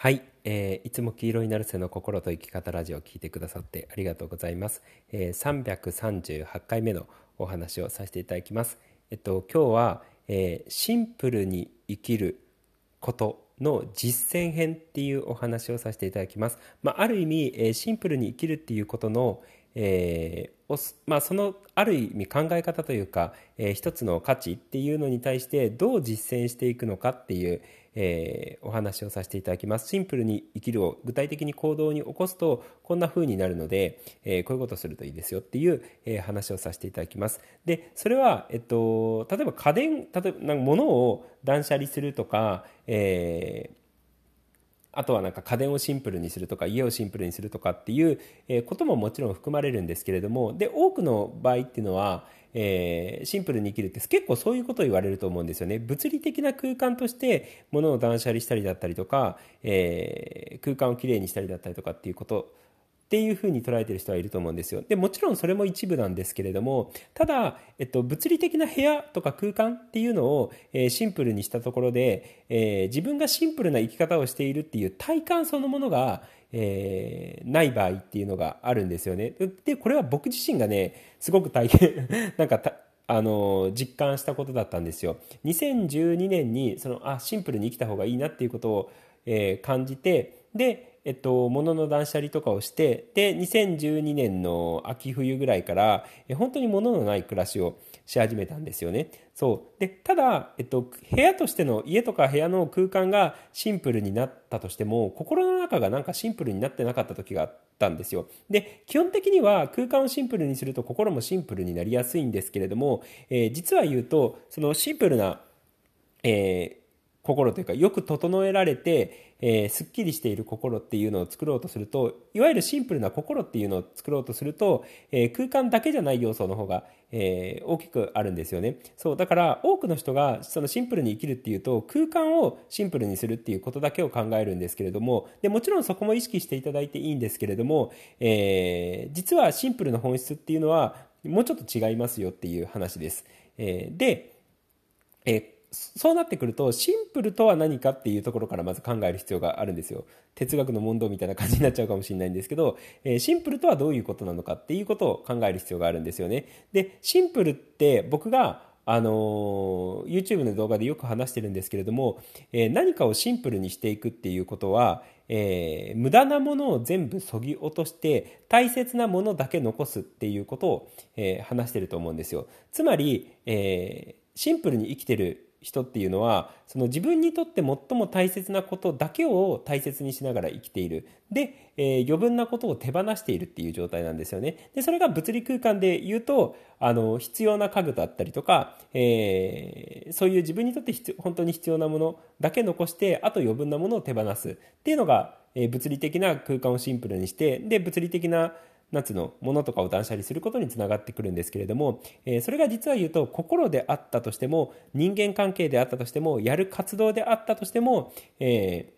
はい、えー、いつも黄色いナルセの心と生き方ラジオを聞いてくださってありがとうございます、えー、338回目のお話をさせていただきます。えっと今日は、えー、シンプルに生きることの実践編っていうお話をさせていただきます、まあ、ある意味、えー、シンプルに生きるっていうことの、えーまあ、そのある意味考え方というか、えー、一つの価値っていうのに対してどう実践していくのかっていう、えー、お話をさせていただきます。シンプルに生きるを具体的に行動に起こすとこんな風になるので、えー、こういうことするといいですよっていう、えー、話をさせていただきます。でそれは、えっと、例えば家電例えばなんか物を断捨離するとか、えーあとはなんか家電をシンプルにするとか家をシンプルにするとかっていうことももちろん含まれるんですけれどもで多くの場合っていうのはえー、シンプルに生きるって結構そういうことを言われると思うんですよね。物理的な空間として物を断捨離したりだったりとか、えー、空間をきれいにしたりだったりとかっていうことっていうふうに捉えてる人はいると思うんですよ。でもちろんそれも一部なんですけれどもただ、えっと、物理的な部屋とか空間っていうのを、えー、シンプルにしたところで、えー、自分がシンプルな生き方をしているっていう体感そのものが、えー、ない場合っていうのがあるんですよね。でこれは僕自身がねすごく大変 なんかあの実感したことだったんですよ。2012年にそのあシンプルに生きた方がいいなっていうことを、えー、感じてでえっと、物の断捨離とかをしてで2012年の秋冬ぐらいからえ本当に物のない暮らしをし始めたんですよね。そう。でただ、えっと、部屋としての家とか部屋の空間がシンプルになったとしても心の中がなんかシンプルになってなかった時があったんですよ。で基本的には空間をシンプルにすると心もシンプルになりやすいんですけれども、えー、実は言うとそのシンプルな、えー心というかよく整えられて、えー、すっきりしている心っていうのを作ろうとするといわゆるシンプルな心っていうのを作ろうとすると、えー、空間だけじゃない要素の方が、えー、大きくあるんですよねそうだから多くの人がそのシンプルに生きるっていうと空間をシンプルにするっていうことだけを考えるんですけれどもでもちろんそこも意識していただいていいんですけれども、え実はシンプルな本質っていうのはもうちょっと違いますよっていう話です。えで、えそうなってくるとシンプルとは何かっていうところからまず考える必要があるんですよ。哲学の問答みたいな感じになっちゃうかもしれないんですけど、えー、シンプルとはどういうことなのかっていうことを考える必要があるんですよね。でシンプルって僕があの YouTube の動画でよく話してるんですけれども、えー、何かをシンプルにしていくっていうことは、えー、無駄なものを全部そぎ落として大切なものだけ残すっていうことを、えー、話してると思うんですよ。つまり、えシンプルに生きてる人っていうのはその自分にとって最も大切なことだけを大切にしながら生きている。で、えー、余分なことを手放しているっていう状態なんですよね。でそれが物理空間で言うとあの必要な家具だったりとか、えー、そういう自分にとって本当に必要なものだけ残してあと余分なものを手放す。っていうのが、えー、物理的な空間をシンプルにしてで物理的な夏のものとかを断捨離することにつながってくるんですけれども、えー、それが実は言うと心であったとしても人間関係であったとしてもやる活動であったとしても、え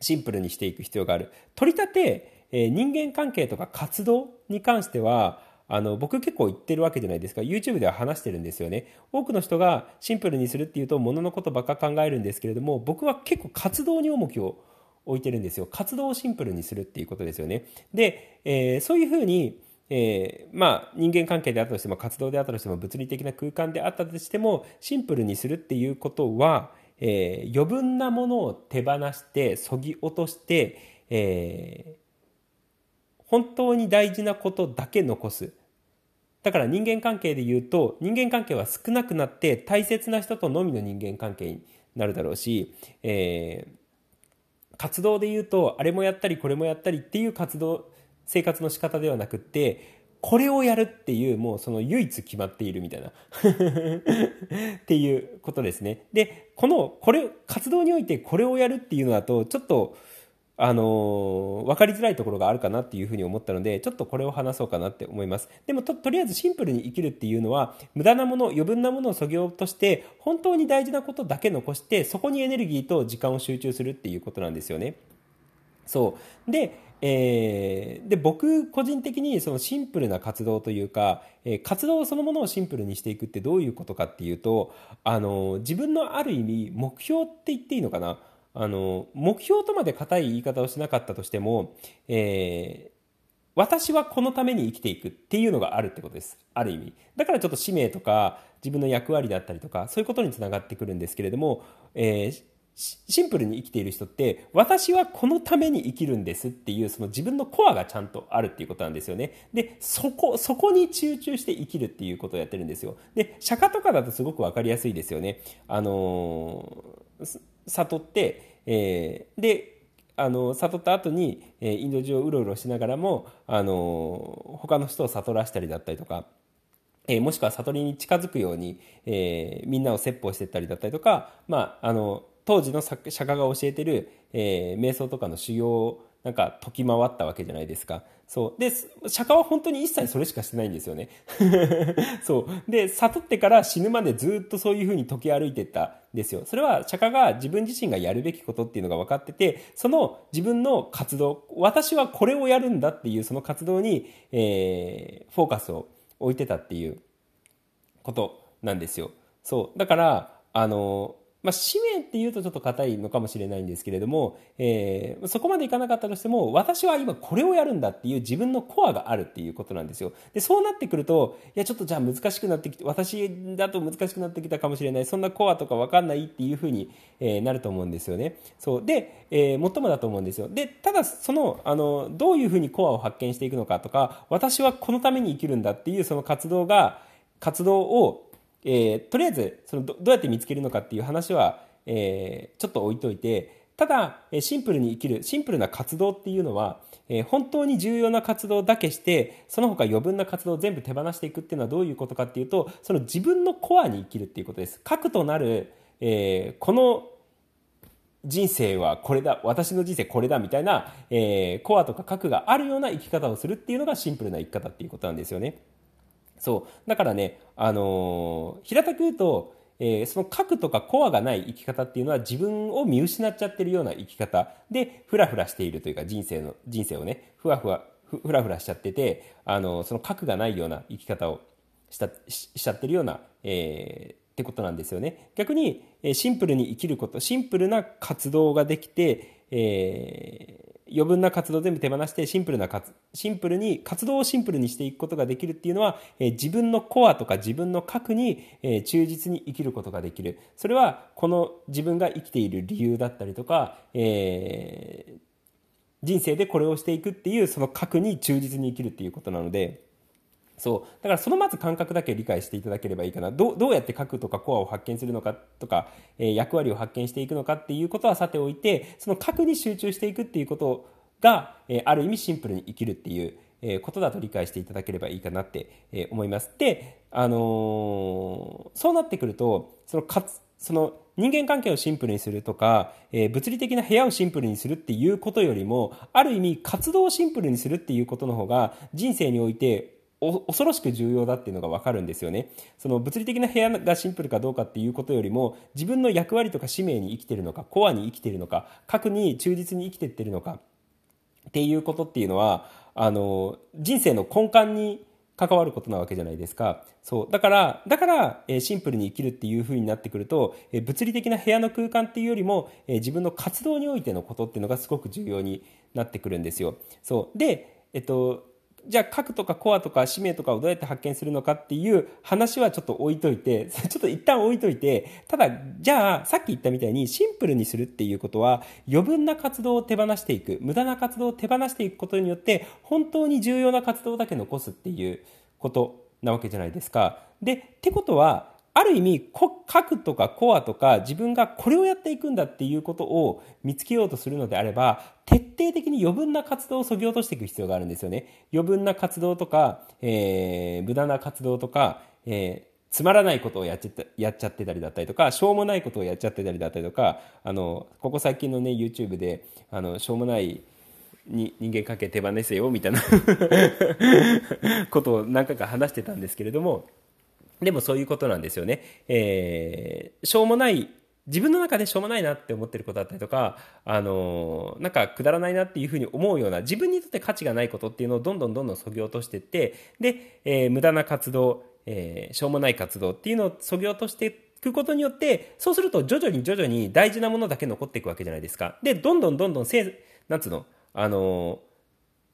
ー、シンプルにしていく必要がある。取り立て、えー、人間関係とか活動に関してはあの僕結構言ってるわけじゃないですか。YouTube では話してるんですよね。多くの人がシンプルにするっていうともののことばっか考えるんですけれども僕は結構活動に重きを置いてるんですよ。活動をシンプルにするっていうことですよね。で、えー、そういうふうにえー、まあ人間関係であったとしても活動であったとしても物理的な空間であったとしてもシンプルにするっていうことは、えー、余分なものを手放してそぎ落として、えー、本当に大事なことだけ残す。だから人間関係で言うと人間関係は少なくなって大切な人とのみの人間関係になるだろうし、えー活動で言うとあれもやったりこれもやったりっていう活動生活の仕方ではなくってこれをやるっていうもうその唯一決まっているみたいな。っていうことですね。でこのこれ活動においてこれをやるっていうのだとちょっとあの分かりづらいところがあるかなっていうふうに思ったのでちょっとこれを話そうかなって思います。でもととりあえずシンプルに生きるっていうのは無駄なもの余分なものをそぎ落として本当に大事なことだけ残してそこにエネルギーと時間を集中するっていうことなんですよね。そう。でえー、で僕個人的にそのシンプルな活動というか、えー、活動そのものをシンプルにしていくってどういうことかっていうとあの自分のある意味目標って言っていいのかな？あの目標とまで固い言い方をしなかったとしても、えー、私はこのために生きていくっていうのがあるってことです。ある意味。だからちょっと使命とか自分の役割だったりとかそういうことにつながってくるんですけれども、えー、シンプルに生きている人って私はこのために生きるんですっていうその自分のコアがちゃんとあるっていうことなんですよね。で、そこ、そこに集中して生きるっていうことをやってるんですよ。で、釈迦とかだとすごくわかりやすいですよね。あのー、悟って、えー、で、あの悟った後に、えー、インド中をうろうろしながらも、あの他の人を悟らせたりだったりとか、えー、もしくは悟りに近づくように、えー、みんなを説法していったりだったりとか、まあ、あの当時の釈迦が教えてる、えー、瞑想とかの修行をなんか解き回ったわけじゃないですか。そう。で、釈迦は本当に一切それしかしてないんですよね。そう。で、悟ってから死ぬまでずっとそういうふうに解き歩いてったんですよ。それは釈迦が自分自身がやるべきことっていうのが分かってて、その自分の活動、私はこれをやるんだっていうその活動に、えー、フォーカスを置いてたっていうことなんですよ。そう。だから、あの、まあ、使命っていうとちょっと硬いのかもしれないんですけれども、えー、そこまでいかなかったとしても、私は今これをやるんだっていう自分のコアがあるっていうことなんですよ。で、そうなってくると、いや、ちょっとじゃあ難しくなってきて、私だと難しくなってきたかもしれない、そんなコアとかわかんないっていうふうに、えー、なると思うんですよね。そう。で、えー、最もだと思うんですよ。で、ただ、その、あの、どういうふうにコアを発見していくのかとか、私はこのために生きるんだっていうその活動が、活動をえー、とりあえずそのどどうやって見つけるのかっていう話は、えー、ちょっと置いといてただシンプルに生きるシンプルな活動っていうのは、えー、本当に重要な活動だけしてその他余分な活動を全部手放していくっていうのはどういうことかっていうとその自分のコアに生きるっていうことです核となる、え、この人生はこれだ私の人生これだみたいな、え、コアとか核があるような生き方をするっていうのがシンプルな生き方っていうことなんですよね。そう。だからね、あのー、平たく言うと、えー、その核とかコアがない生き方っていうのは自分を見失っちゃってるような生き方で、ふらふらしているというか人生の、人生をね、ふわふわ、ふらふらしちゃってて、あのー、その核がないような生き方をしたしちゃってるような、えー、ってことなんですよね。逆に、えシンプルに生きること、シンプルな活動ができて、えー、余分な活動を全部手放してシンプルなシンプルに活動をシンプルにしていくことができるっていうのは、えー、自分のコアとか自分の核に、えー、忠実に生きることができるそれはこの自分が生きている理由だったりとか、えー、人生でこれをしていくっていうその核に忠実に生きるっていうことなので。そう。だからそのまず感覚だけ理解していただければいいかな。どうどうやって核とかコアを発見するのかとか、えー、役割を発見していくのかっていうことはさておいて、その核に集中していくっていうことが、えー、ある意味シンプルに生きるっていう、えー、ことだと理解していただければいいかなって、え思います。で、あのそうなってくると、そのかつ、その人間関係をシンプルにするとか、えー、物理的な部屋をシンプルにするっていうことよりも、ある意味活動をシンプルにするっていうことの方が人生において恐ろしく重要だっていうのが分かるんですよね。その物理的な部屋がシンプルかどうかっていうことよりも自分の役割とか使命に生きてるのかコアに生きてるのか核に忠実に生きてってるのかっていうことっていうのはあの人生の根幹に関わることなわけじゃないですか。そう。だから、だから、えー、シンプルに生きるっていう風になってくると、えー、物理的な部屋の空間っていうよりも、えー、自分の活動においてのことっていうのがすごく重要になってくるんですよ。そう。で、えっと、じゃあ核とかコアとか使命とかをどうやって発見するのかっていう話はちょっと置いといて、ちょっと一旦置いといて、ただ、じゃあさっき言ったみたいにシンプルにするっていうことは余分な活動を手放していく、無駄な活動を手放していくことによって本当に重要な活動だけ残すっていうことなわけじゃないですか。で、ってことは、ある意味、核とかコアとか自分がこれをやっていくんだっていうことを見つけようとするのであれば、徹底的に余分な活動を削ぎ落としていく必要があるんですよね。余分な活動とか、えー、無駄な活動とか、えーつまらないことをやっちゃったやっちゃってたりだったりとか、しょうもないことをやっちゃってたりだったりとか、あの、ここ最近のね、YouTube で、あの、しょうもないに人間関係手放せよみたいな ことを何回か話してたんですけれども、でもそういうことなんですよね。えー、しょうもない、自分の中でしょうもないなって思ってることだったりとか、あのー、なんかくだらないなっていうふうに思うような、自分にとって価値がないことっていうのをどんどんどんどんそぎ落としていって、で、えー、無駄な活動、えー、しょうもない活動っていうのをそぎ落としていくことによって、そうすると徐々に徐々に大事なものだけ残っていくわけじゃないですか。で、どんどんどんどんせ、なんつうの、あのー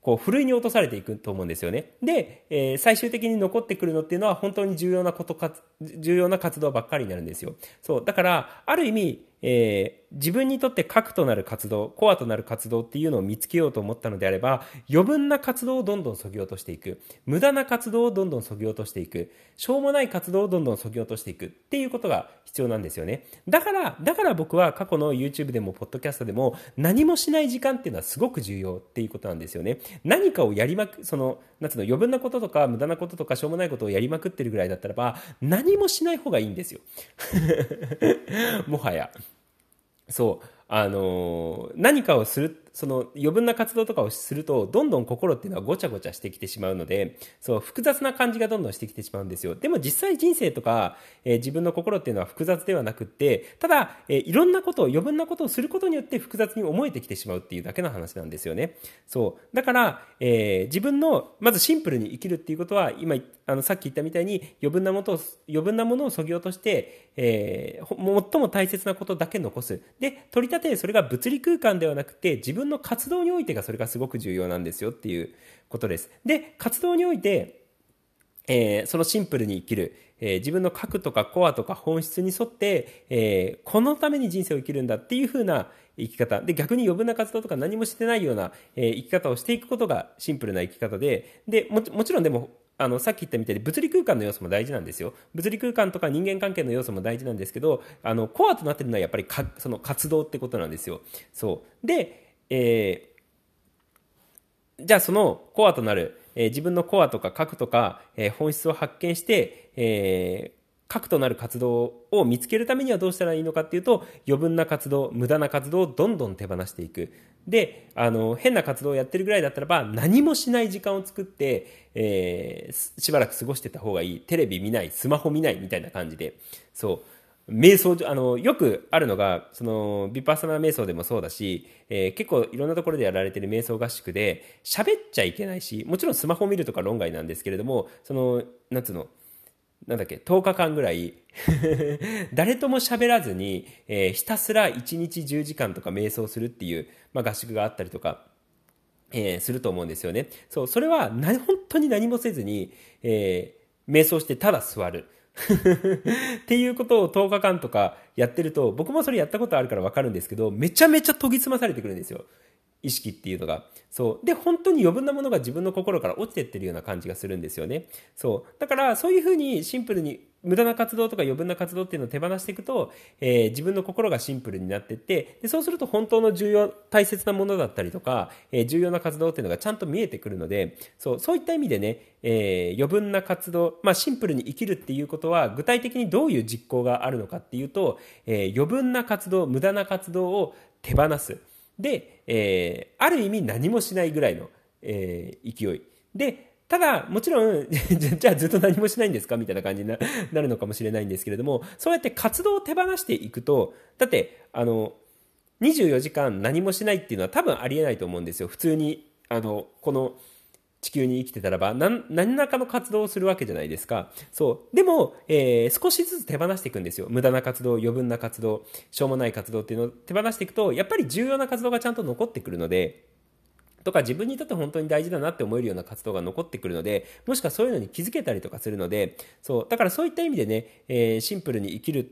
こう、ふるいに落とされていくと思うんですよね。で、えー、最終的に残ってくるのっていうのは本当に重要なことか、重要な活動ばっかりになるんですよ。そう。だから、ある意味、えー、自分にとって核となる活動、コアとなる活動っていうのを見つけようと思ったのであれば、余分な活動をどんどん削ぎ落としていく。無駄な活動をどんどん削ぎ落としていく。しょうもない活動をどんどん削ぎ落としていくっていうことが必要なんですよね。だから、だから僕は過去の YouTube でも、ポッドキャストでも、何もしない時間っていうのはすごく重要っていうことなんですよね。何かをやりまく、その、なんつうの、余分なこととか、無駄なこととか、しょうもないことをやりまくってるぐらいだったらば、何もしない方がいいんですよ。もはや。そう。あのー、何かをするその余分な活動とかをすると、どんどん心っていうのはごちゃごちゃしてきてしまうので、そう、複雑な感じがどんどんしてきてしまうんですよ。でも実際人生とか、えー、自分の心っていうのは複雑ではなくって、ただ、えー、いろんなことを、余分なことをすることによって複雑に思えてきてしまうっていうだけの話なんですよね。そう。だから、えー、自分の、まずシンプルに生きるっていうことは、今、あの、さっき言ったみたいに余分なものを、余分なものを削ぎ落として、え、最も大切なことだけ残す。で、取り立て、それが物理空間ではなくて、自分分の活動においてがそれがすごく重要なんですよっていうことです。で、活動において、えー、そのシンプルに生きる、えー、自分の核とかコアとか本質に沿って、えー、このために人生を生きるんだっていう風な生き方。で、逆に余分な活動とか何もしてないような、え、生き方をしていくことがシンプルな生き方で、で、ももちろんでも、あの、さっき言ったみたいに物理空間の要素も大事なんですよ。物理空間とか人間関係の要素も大事なんですけど、あの、コアとなってるのはやっぱりか、その活動ってことなんですよ。そう。で、えー、じゃあそのコアとなる、えー、自分のコアとか核とか、えー、本質を発見して、えー、核となる活動を見つけるためにはどうしたらいいのかっていうと、余分な活動、無駄な活動をどんどん手放していく。で、あの、変な活動をやってるぐらいだったらば、何もしない時間を作って、えー、しばらく過ごしてた方がいい。テレビ見ない、スマホ見ないみたいな感じで。そう。瞑想、あの、よくあるのが、その、ビパッサナ瞑想でもそうだし、えー、結構いろんなところでやられてる瞑想合宿で、喋っちゃいけないし、もちろんスマホ見るとか論外なんですけれども、その、なんつうの、なんだっけ、10日間ぐらい 誰とも喋らずに、えー、ひたすら1日10時間とか瞑想するっていう、まあ、合宿があったりとか、えー、すると思うんですよね。そう、それはな、本当に何もせずに、えー、瞑想してただ座る。っていうことを10日間とかやってると、僕もそれやったことあるからわかるんですけど、めちゃめちゃ研ぎ澄まされてくるんですよ。意識っていうのが。そう。で、本当に余分なものが自分の心から落ちてってるような感じがするんですよね。そう。だから、そういうふうにシンプルに無駄な活動とか余分な活動っていうのを手放していくと、えー、自分の心がシンプルになっていって、で、そうすると本当の重要、大切なものだったりとか、えー、重要な活動っていうのがちゃんと見えてくるので、そう、そういった意味でね、えー、余分な活動、まあ、シンプルに生きるっていうことは、具体的にどういう実行があるのかっていうと、えー、余分な活動、無駄な活動を手放す。で、えー、ある意味何もしないぐらいの、えー、勢い。で、ただ、もちろん じゃあずっと何もしないんですか？みたいな感じに なるのかもしれないんですけれども、そうやって活動を手放していくと、だって、あの、24時間何もしないっていうのは多分ありえないと思うんですよ。普通に、あの、この、地球に生きてたらば、何、何らかの活動をするわけじゃないですか。そう。でも、えー、少しずつ手放していくんですよ。無駄な活動、余分な活動、しょうもない活動っていうのを手放していくと、やっぱり重要な活動がちゃんと残ってくるので、とか自分にとって本当に大事だなって思えるような活動が残ってくるので、もしくはそういうのに気づけたりとかするので、そう、だからそういった意味でね、えー、シンプルに生きる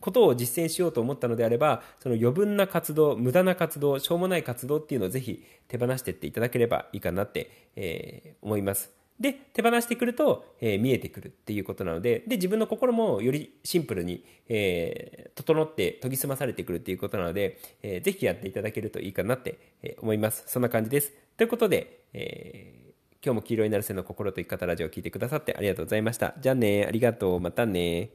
ことを実践しようと思ったのであれば、その余分な活動、無駄な活動、しょうもない活動っていうのをぜひ手放していっていただければいいかなって、えー、思います。で、手放してくると、えー、見えてくるっていうことなので、で、自分の心もよりシンプルに、えー、整って研ぎ澄まされてくるっていうことなので、えー、ぜひやっていただけるといいかなって、え思います。そんな感じです。ということで、え今日も黄色いなるせの心と生き方ラジオを聞いてくださってありがとうございました。じゃあね、ありがとう、またね。